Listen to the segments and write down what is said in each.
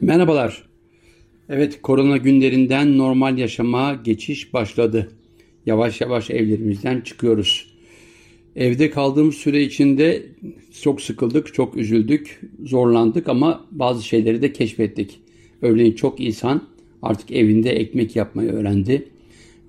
Merhabalar. Evet korona günlerinden normal yaşama geçiş başladı. Yavaş yavaş evlerimizden çıkıyoruz. Evde kaldığımız süre içinde çok sıkıldık, çok üzüldük, zorlandık ama bazı şeyleri de keşfettik. Örneğin çok insan artık evinde ekmek yapmayı öğrendi.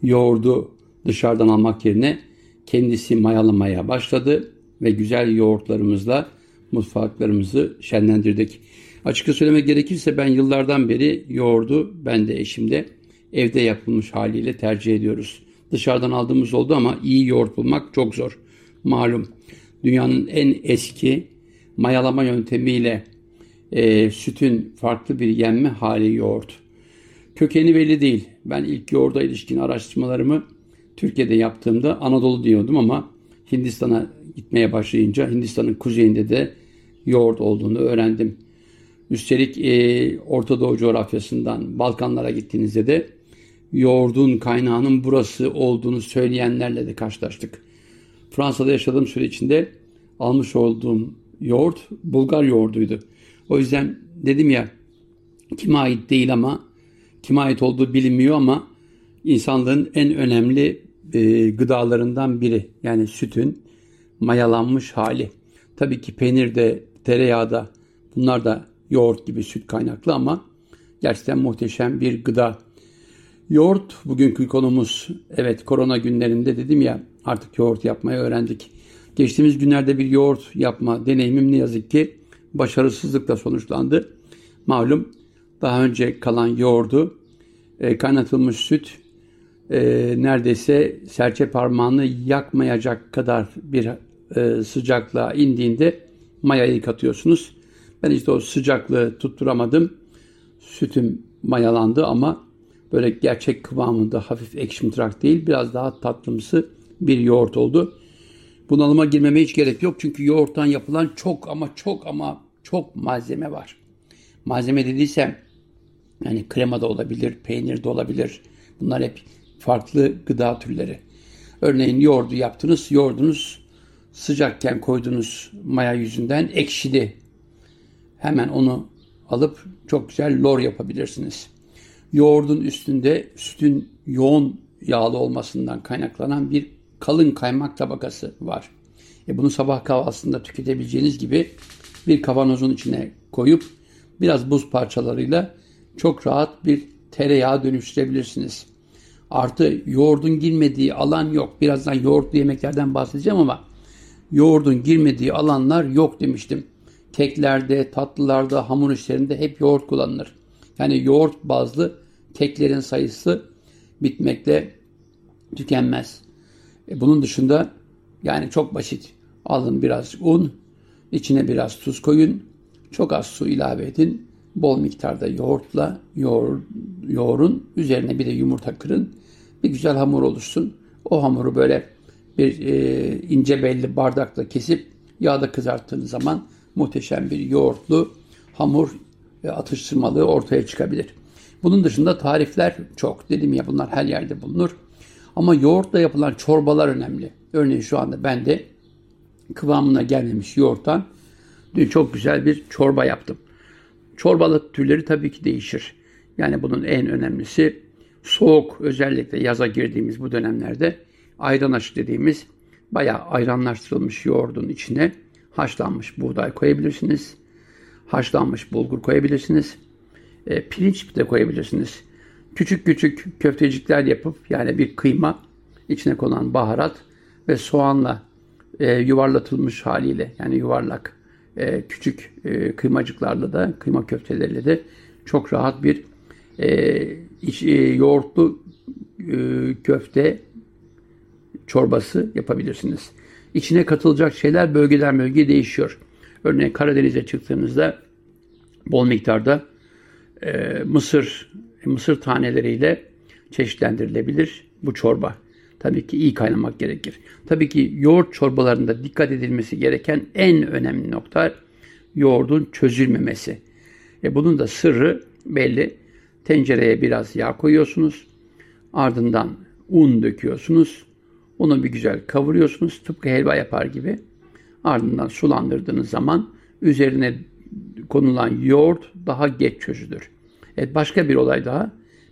Yoğurdu dışarıdan almak yerine kendisi mayalamaya başladı ve güzel yoğurtlarımızla mutfaklarımızı şenlendirdik. Açıkça söylemek gerekirse ben yıllardan beri yoğurdu ben de eşim de evde yapılmış haliyle tercih ediyoruz. Dışarıdan aldığımız oldu ama iyi yoğurt bulmak çok zor. Malum dünyanın en eski mayalama yöntemiyle e, sütün farklı bir yenme hali yoğurt. Kökeni belli değil. Ben ilk yoğurda ilişkin araştırmalarımı Türkiye'de yaptığımda Anadolu diyordum ama Hindistan'a gitmeye başlayınca Hindistan'ın kuzeyinde de yoğurt olduğunu öğrendim. Üstelik e, Orta Doğu coğrafyasından Balkanlara gittiğinizde de yoğurdun kaynağının burası olduğunu söyleyenlerle de karşılaştık. Fransa'da yaşadığım süre içinde almış olduğum yoğurt Bulgar yoğurduydu. O yüzden dedim ya kime ait değil ama kime ait olduğu bilinmiyor ama insanlığın en önemli e, gıdalarından biri. Yani sütün mayalanmış hali. Tabii ki peynir de tereyağı da bunlar da yoğurt gibi süt kaynaklı ama gerçekten muhteşem bir gıda. Yoğurt bugünkü konumuz. Evet korona günlerinde dedim ya artık yoğurt yapmayı öğrendik. Geçtiğimiz günlerde bir yoğurt yapma deneyimim ne yazık ki başarısızlıkla sonuçlandı. Malum daha önce kalan yoğurdu e, kaynatılmış süt e, neredeyse serçe parmağını yakmayacak kadar bir e, sıcaklığa indiğinde mayayı katıyorsunuz. Ben işte o sıcaklığı tutturamadım. Sütüm mayalandı ama böyle gerçek kıvamında hafif ekşi mıtrak değil biraz daha tatlımsı bir yoğurt oldu. Bunalıma girmeme hiç gerek yok çünkü yoğurttan yapılan çok ama çok ama çok malzeme var. Malzeme dediysem yani krema da olabilir, peynir de olabilir. Bunlar hep farklı gıda türleri. Örneğin yoğurdu yaptınız, yoğurdunuz sıcakken koyduğunuz maya yüzünden ekşidi. Hemen onu alıp çok güzel lor yapabilirsiniz. Yoğurdun üstünde sütün yoğun yağlı olmasından kaynaklanan bir kalın kaymak tabakası var. E bunu sabah kahvaltısında tüketebileceğiniz gibi bir kavanozun içine koyup biraz buz parçalarıyla çok rahat bir tereyağı dönüştürebilirsiniz. Artı yoğurdun girmediği alan yok. Birazdan yoğurtlu yemeklerden bahsedeceğim ama yoğurdun girmediği alanlar yok demiştim. Keklerde, tatlılarda, hamur işlerinde hep yoğurt kullanılır. Yani yoğurt bazlı keklerin sayısı bitmekle tükenmez. E bunun dışında yani çok basit. Alın biraz un, içine biraz tuz koyun, çok az su ilave edin. Bol miktarda yoğurtla yoğur, yoğurun. Üzerine bir de yumurta kırın. Bir güzel hamur oluşsun. O hamuru böyle bir e, ince belli bardakla kesip yağda kızarttığınız zaman muhteşem bir yoğurtlu hamur atıştırmalığı ortaya çıkabilir. Bunun dışında tarifler çok. Dedim ya bunlar her yerde bulunur. Ama yoğurtla yapılan çorbalar önemli. Örneğin şu anda ben de kıvamına gelmemiş yoğurttan dün çok güzel bir çorba yaptım. Çorbalık türleri tabii ki değişir. Yani bunun en önemlisi soğuk özellikle yaza girdiğimiz bu dönemlerde ayran aşı dediğimiz bayağı ayranlaştırılmış yoğurdun içine haşlanmış buğday koyabilirsiniz. Haşlanmış bulgur koyabilirsiniz. E, pirinç de koyabilirsiniz. Küçük küçük köftecikler yapıp yani bir kıyma içine konan baharat ve soğanla e, yuvarlatılmış haliyle yani yuvarlak e, küçük e, kıymacıklarla da kıyma köfteleriyle de çok rahat bir e, iç, e, yoğurtlu e, köfte çorbası yapabilirsiniz. İçine katılacak şeyler bölgeden bölgeye değişiyor. Örneğin Karadeniz'e çıktığınızda bol miktarda e, mısır mısır taneleriyle çeşitlendirilebilir bu çorba. Tabii ki iyi kaynamak gerekir. Tabii ki yoğurt çorbalarında dikkat edilmesi gereken en önemli nokta yoğurdun çözülmemesi. E bunun da sırrı belli. Tencereye biraz yağ koyuyorsunuz. Ardından un döküyorsunuz. Onu bir güzel kavuruyorsunuz tıpkı helva yapar gibi. Ardından sulandırdığınız zaman üzerine konulan yoğurt daha geç çözülür. Evet başka bir olay daha.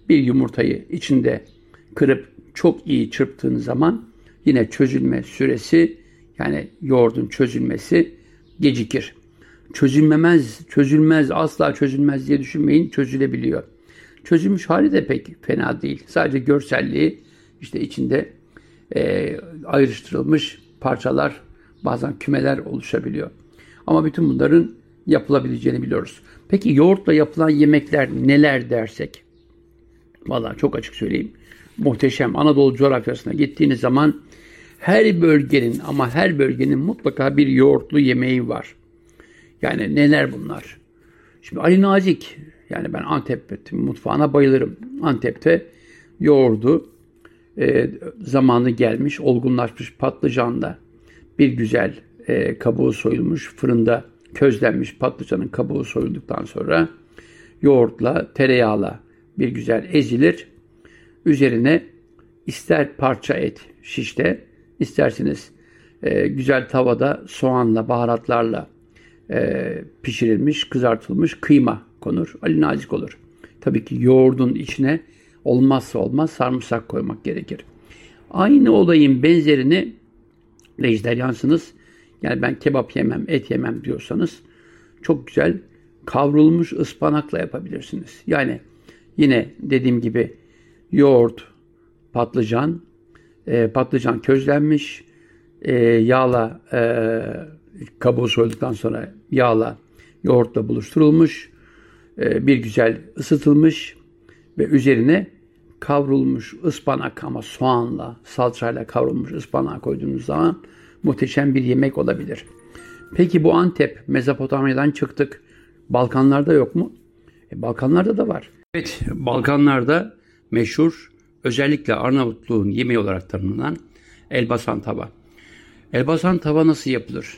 Bir yumurtayı içinde kırıp çok iyi çırptığınız zaman yine çözülme süresi yani yoğurdun çözülmesi gecikir. Çözülmemez, çözülmez, asla çözülmez diye düşünmeyin. Çözülebiliyor. Çözülmüş hali de pek fena değil. Sadece görselliği işte içinde e, ayrıştırılmış parçalar, bazen kümeler oluşabiliyor. Ama bütün bunların yapılabileceğini biliyoruz. Peki yoğurtla yapılan yemekler neler dersek? Valla çok açık söyleyeyim. Muhteşem. Anadolu coğrafyasına gittiğiniz zaman her bölgenin ama her bölgenin mutlaka bir yoğurtlu yemeği var. Yani neler bunlar? Şimdi Ali Nazik yani ben Antep mutfağına bayılırım. Antep'te yoğurdu e, zamanı gelmiş, olgunlaşmış patlıcanla bir güzel e, kabuğu soyulmuş, fırında közlenmiş patlıcanın kabuğu soyulduktan sonra yoğurtla, tereyağla bir güzel ezilir. Üzerine ister parça et şişte, isterseniz e, güzel tavada soğanla, baharatlarla e, pişirilmiş, kızartılmış kıyma konur. Ali nazik olur. Tabii ki yoğurdun içine olmazsa olmaz sarımsak koymak gerekir. Aynı olayın benzerini vejeteryansınız. Yani ben kebap yemem, et yemem diyorsanız çok güzel kavrulmuş ıspanakla yapabilirsiniz. Yani yine dediğim gibi yoğurt, patlıcan, e, patlıcan közlenmiş, e, yağla e, kabuğu soyduktan sonra yağla yoğurtla buluşturulmuş, e, bir güzel ısıtılmış ve üzerine kavrulmuş ıspanak ama soğanla, salçayla kavrulmuş ıspanak koyduğunuz zaman muhteşem bir yemek olabilir. Peki bu Antep, Mezopotamya'dan çıktık. Balkanlarda yok mu? E, Balkanlarda da var. Evet, Balkanlarda meşhur, özellikle Arnavutluğun yemeği olarak tanımlanan elbasan tava. Elbasan tava nasıl yapılır?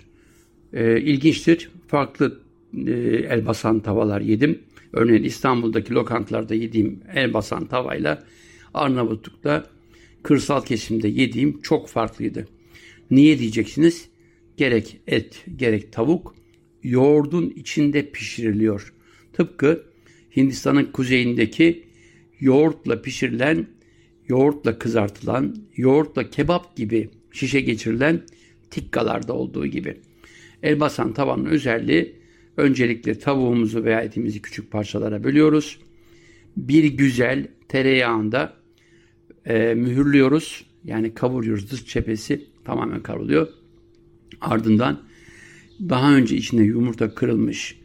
E, ilginçtir. Farklı e, elbasan tavalar yedim. Örneğin İstanbul'daki lokantalarda yediğim elbasan tavayla Arnavutluk'ta kırsal kesimde yediğim çok farklıydı. Niye diyeceksiniz? Gerek et, gerek tavuk yoğurdun içinde pişiriliyor. Tıpkı Hindistan'ın kuzeyindeki yoğurtla pişirilen, yoğurtla kızartılan, yoğurtla kebap gibi şişe geçirilen tikkalarda olduğu gibi. Elbasan tavanın özelliği öncelikle tavuğumuzu veya etimizi küçük parçalara bölüyoruz. Bir güzel tereyağında e, mühürlüyoruz. Yani kavuruyoruz. Dış cephesi tamamen kavruluyor. Ardından daha önce içinde yumurta kırılmış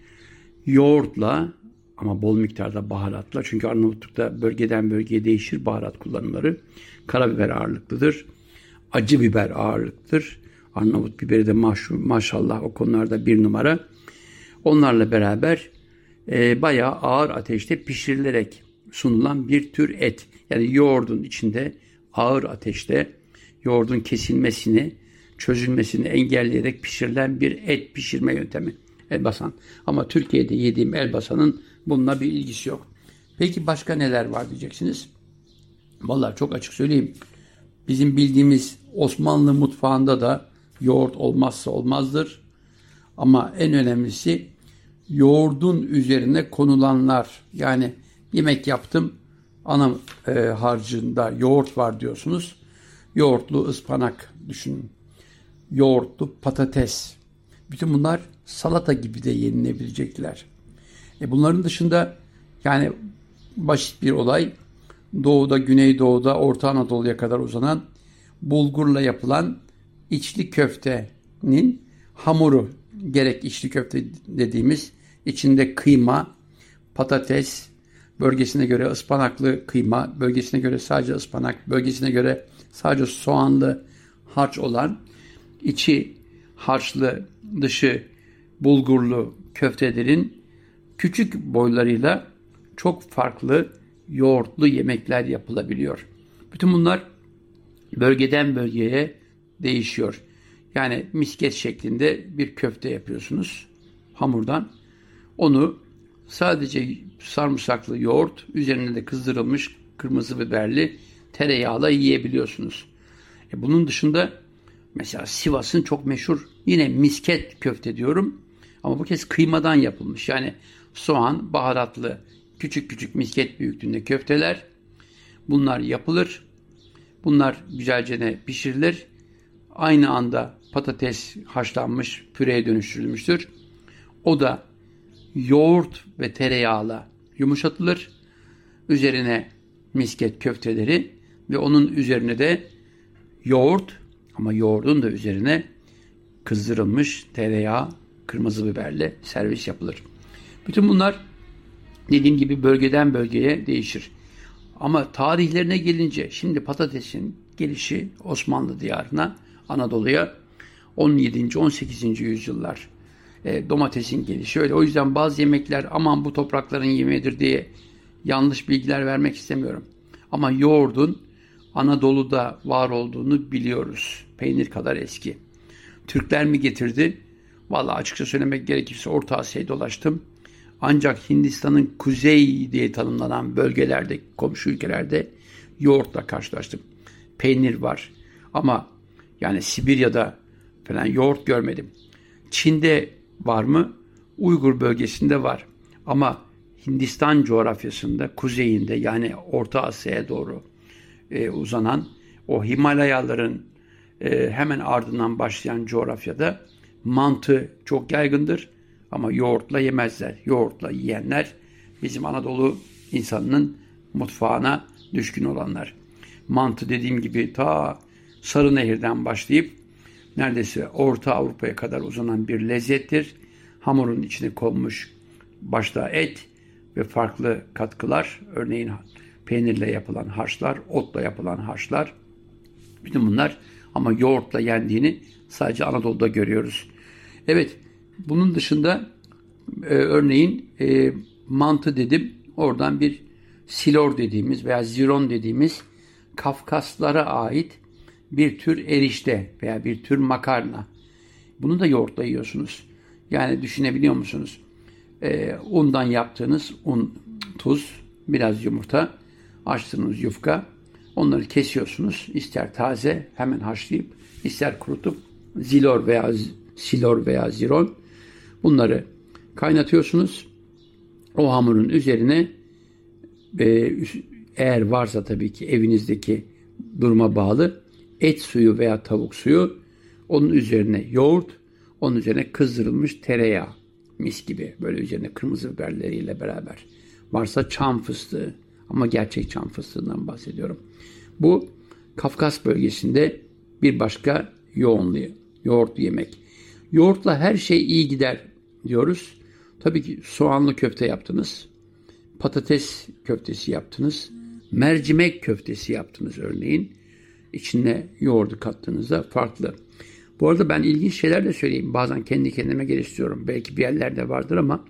yoğurtla ama bol miktarda baharatla çünkü Arnavutluk'ta bölgeden bölgeye değişir baharat kullanımları. Karabiber ağırlıklıdır. Acı biber ağırlıktır. Arnavut biberi de maşallah o konularda bir numara. Onlarla beraber e, bayağı ağır ateşte pişirilerek sunulan bir tür et. Yani yoğurdun içinde ağır ateşte yoğurdun kesilmesini, çözülmesini engelleyerek pişirilen bir et pişirme yöntemi. Elbasan. Ama Türkiye'de yediğim elbasanın bununla bir ilgisi yok. Peki başka neler var diyeceksiniz. Vallahi çok açık söyleyeyim. Bizim bildiğimiz Osmanlı mutfağında da yoğurt olmazsa olmazdır. Ama en önemlisi yoğurdun üzerine konulanlar. Yani yemek yaptım ana e, harcında yoğurt var diyorsunuz. Yoğurtlu ıspanak düşünün. Yoğurtlu patates. Bütün bunlar salata gibi de yenilebilecekler. E bunların dışında yani basit bir olay doğuda, güneydoğuda, Orta Anadolu'ya kadar uzanan bulgurla yapılan içli köftenin hamuru gerek içli köfte dediğimiz içinde kıyma, patates, bölgesine göre ıspanaklı kıyma, bölgesine göre sadece ıspanak, bölgesine göre sadece soğanlı harç olan içi harçlı, dışı bulgurlu köftelerin küçük boylarıyla çok farklı yoğurtlu yemekler yapılabiliyor. Bütün bunlar bölgeden bölgeye değişiyor. Yani misket şeklinde bir köfte yapıyorsunuz hamurdan. Onu sadece sarımsaklı yoğurt, üzerine de kızdırılmış kırmızı biberli tereyağla yiyebiliyorsunuz. E bunun dışında mesela Sivas'ın çok meşhur yine misket köfte diyorum Ama bu kez kıymadan yapılmış. Yani soğan, baharatlı, küçük küçük misket büyüklüğünde köfteler. Bunlar yapılır. Bunlar güzelce pişirilir. Aynı anda patates haşlanmış, püreye dönüştürülmüştür. O da yoğurt ve tereyağla yumuşatılır. Üzerine misket köfteleri ve onun üzerine de yoğurt ama yoğurdun da üzerine kızdırılmış tereyağı, kırmızı biberle servis yapılır. Bütün bunlar dediğim gibi bölgeden bölgeye değişir. Ama tarihlerine gelince şimdi patatesin gelişi Osmanlı diyarına, Anadolu'ya 17. 18. yüzyıllar e, domatesin gelişi öyle. O yüzden bazı yemekler aman bu toprakların yemeğidir diye yanlış bilgiler vermek istemiyorum. Ama yoğurdun Anadolu'da var olduğunu biliyoruz. Peynir kadar eski. Türkler mi getirdi? Vallahi açıkça söylemek gerekirse Orta Asya'yı dolaştım. Ancak Hindistan'ın kuzey diye tanımlanan bölgelerde, komşu ülkelerde yoğurtla karşılaştım. Peynir var ama yani Sibirya'da falan yoğurt görmedim. Çin'de var mı? Uygur bölgesinde var. Ama Hindistan coğrafyasında, kuzeyinde yani Orta Asya'ya doğru e, uzanan o Himalayaların e, hemen ardından başlayan coğrafyada mantı çok yaygındır. Ama yoğurtla yemezler. Yoğurtla yiyenler bizim Anadolu insanının mutfağına düşkün olanlar. Mantı dediğim gibi ta Sarı Nehir'den başlayıp neredeyse Orta Avrupa'ya kadar uzanan bir lezzettir. Hamurun içine konmuş başta et ve farklı katkılar, örneğin peynirle yapılan harçlar, otla yapılan harçlar. Bütün bunlar ama yoğurtla yendiğini sadece Anadolu'da görüyoruz. Evet, bunun dışında e, örneğin e, mantı dedim. Oradan bir silor dediğimiz veya ziron dediğimiz Kafkaslara ait bir tür erişte veya bir tür makarna. Bunu da yoğurtla yiyorsunuz. Yani düşünebiliyor musunuz? E, undan yaptığınız un, tuz, biraz yumurta, açtığınız yufka. Onları kesiyorsunuz. İster taze hemen haşlayıp, ister kurutup zilor veya silor veya ziron bunları kaynatıyorsunuz. O hamurun üzerine e, eğer varsa tabii ki evinizdeki duruma bağlı et suyu veya tavuk suyu onun üzerine yoğurt, onun üzerine kızdırılmış tereyağı mis gibi böyle üzerine kırmızı biberleriyle beraber. Varsa çam fıstığı ama gerçek çam fıstığından bahsediyorum. Bu Kafkas bölgesinde bir başka yoğunluğu, yoğurt yemek. Yoğurtla her şey iyi gider diyoruz. Tabii ki soğanlı köfte yaptınız. Patates köftesi yaptınız. Mercimek köftesi yaptınız örneğin. İçine yoğurdu kattığınızda farklı. Bu arada ben ilginç şeyler de söyleyeyim. Bazen kendi kendime geliştiriyorum. Belki bir yerlerde vardır ama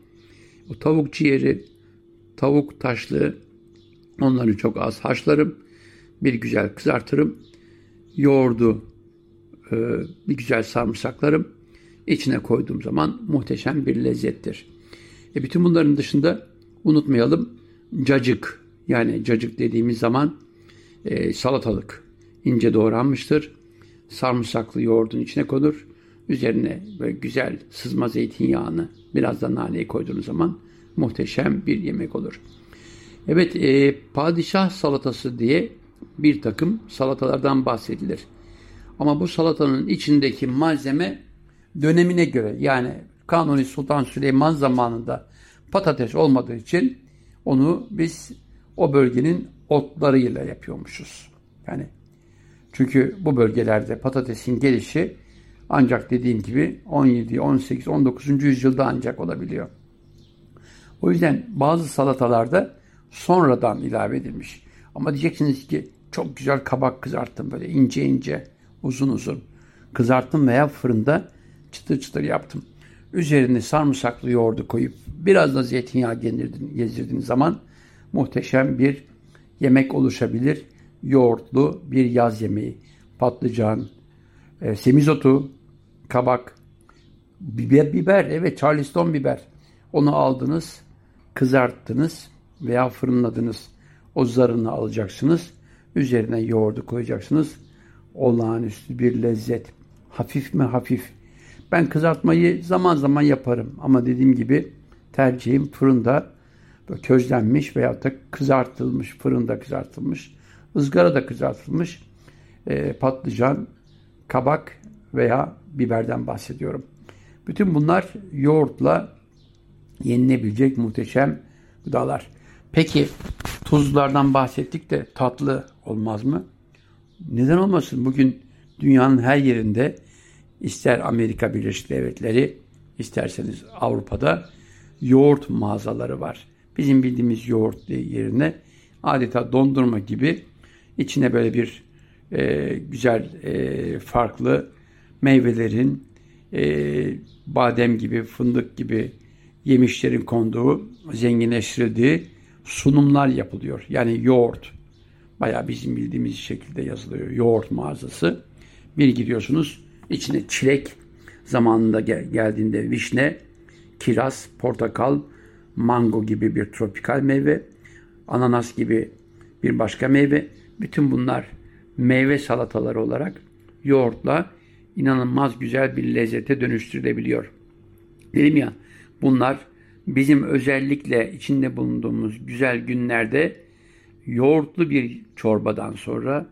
o tavuk ciğeri, tavuk taşlığı onları çok az haşlarım. Bir güzel kızartırım. Yoğurdu e, bir güzel sarımsaklarım. İçine koyduğum zaman muhteşem bir lezzettir. E bütün bunların dışında unutmayalım cacık yani cacık dediğimiz zaman e, salatalık ince doğranmıştır. Sarımsaklı yoğurdun içine konur. Üzerine böyle güzel sızma zeytinyağını biraz da naneyi koyduğunuz zaman muhteşem bir yemek olur. Evet e, padişah salatası diye bir takım salatalardan bahsedilir. Ama bu salatanın içindeki malzeme dönemine göre yani Kanuni Sultan Süleyman zamanında patates olmadığı için onu biz o bölgenin otlarıyla yapıyormuşuz. Yani çünkü bu bölgelerde patatesin gelişi ancak dediğim gibi 17, 18, 19. yüzyılda ancak olabiliyor. O yüzden bazı salatalarda sonradan ilave edilmiş. Ama diyeceksiniz ki çok güzel kabak kızarttım böyle ince ince, uzun uzun kızarttım veya fırında çıtır çıtır yaptım. Üzerine sarımsaklı yoğurdu koyup biraz da zeytinyağı gezdirdiğiniz zaman muhteşem bir yemek oluşabilir. Yoğurtlu bir yaz yemeği. Patlıcan, e, semizotu, kabak, biber, biber, evet charleston biber. Onu aldınız, kızarttınız veya fırınladınız. O zarını alacaksınız. Üzerine yoğurdu koyacaksınız. Olağanüstü bir lezzet. Hafif mi hafif. Ben kızartmayı zaman zaman yaparım ama dediğim gibi tercihim fırında közlenmiş veyahut da kızartılmış, fırında kızartılmış, ızgarada kızartılmış e, patlıcan, kabak veya biberden bahsediyorum. Bütün bunlar yoğurtla yenilebilecek muhteşem gıdalar. Peki tuzlardan bahsettik de tatlı olmaz mı? Neden olmasın? Bugün dünyanın her yerinde ister Amerika Birleşik Devletleri isterseniz Avrupa'da yoğurt mağazaları var. Bizim bildiğimiz yoğurt yerine adeta dondurma gibi içine böyle bir e, güzel e, farklı meyvelerin e, badem gibi, fındık gibi yemişlerin konduğu, zenginleştirildiği sunumlar yapılıyor. Yani yoğurt. Bayağı bizim bildiğimiz şekilde yazılıyor. Yoğurt mağazası. Bir gidiyorsunuz içine çilek zamanında gel- geldiğinde vişne, kiraz, portakal, mango gibi bir tropikal meyve, ananas gibi bir başka meyve. Bütün bunlar meyve salataları olarak yoğurtla inanılmaz güzel bir lezzete dönüştürülebiliyor. Dedim ya bunlar bizim özellikle içinde bulunduğumuz güzel günlerde yoğurtlu bir çorbadan sonra,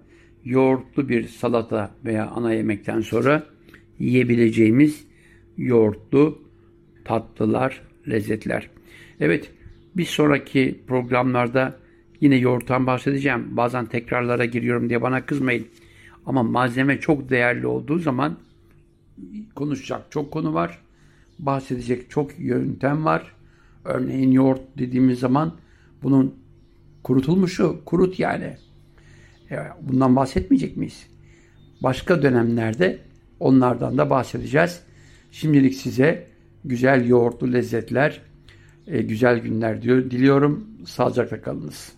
yoğurtlu bir salata veya ana yemekten sonra yiyebileceğimiz yoğurtlu tatlılar, lezzetler. Evet, bir sonraki programlarda yine yoğurttan bahsedeceğim. Bazen tekrarlara giriyorum diye bana kızmayın. Ama malzeme çok değerli olduğu zaman konuşacak çok konu var. Bahsedecek çok yöntem var. Örneğin yoğurt dediğimiz zaman bunun kurutulmuşu, kurut yani. Bundan bahsetmeyecek miyiz? Başka dönemlerde onlardan da bahsedeceğiz. Şimdilik size güzel yoğurtlu lezzetler, güzel günler diyor, diliyorum. Sağlıcakla kalınız.